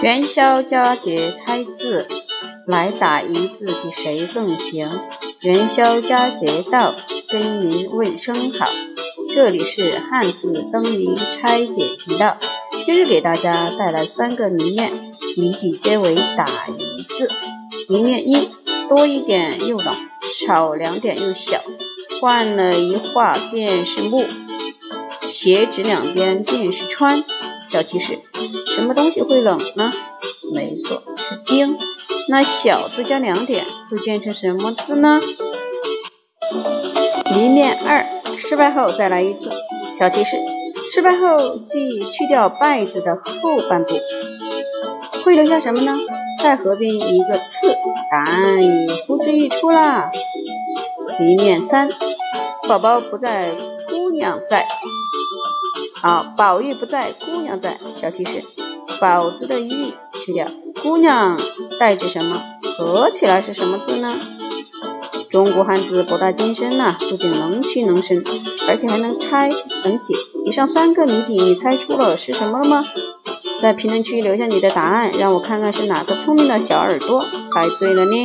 元宵佳节猜字，来打一字比谁更行？元宵佳节到，跟您问声好。这里是汉字灯谜拆解频道，今日给大家带来三个谜面，谜底皆为打一字。谜面一：多一点又老，少两点又小，换了一画便是木，斜指两边便是川。小提示：什么东西会冷呢？没错，是冰。那小字加两点会变成什么字呢？谜面二：失败后再来一次。小提示：失败后即去掉“败”字的后半部，会留下什么呢？再合并一个“次”，答案已呼之欲出啦。谜面三：宝宝不在，娘在。好，宝玉不在，姑娘在。小提示：宝字的玉去掉，姑娘代指什么？合起来是什么字呢？中国汉字博大精深呐，不仅能屈能伸，而且还能拆能解。以上三个谜底，你猜出了是什么了吗？在评论区留下你的答案，让我看看是哪个聪明的小耳朵猜对了呢？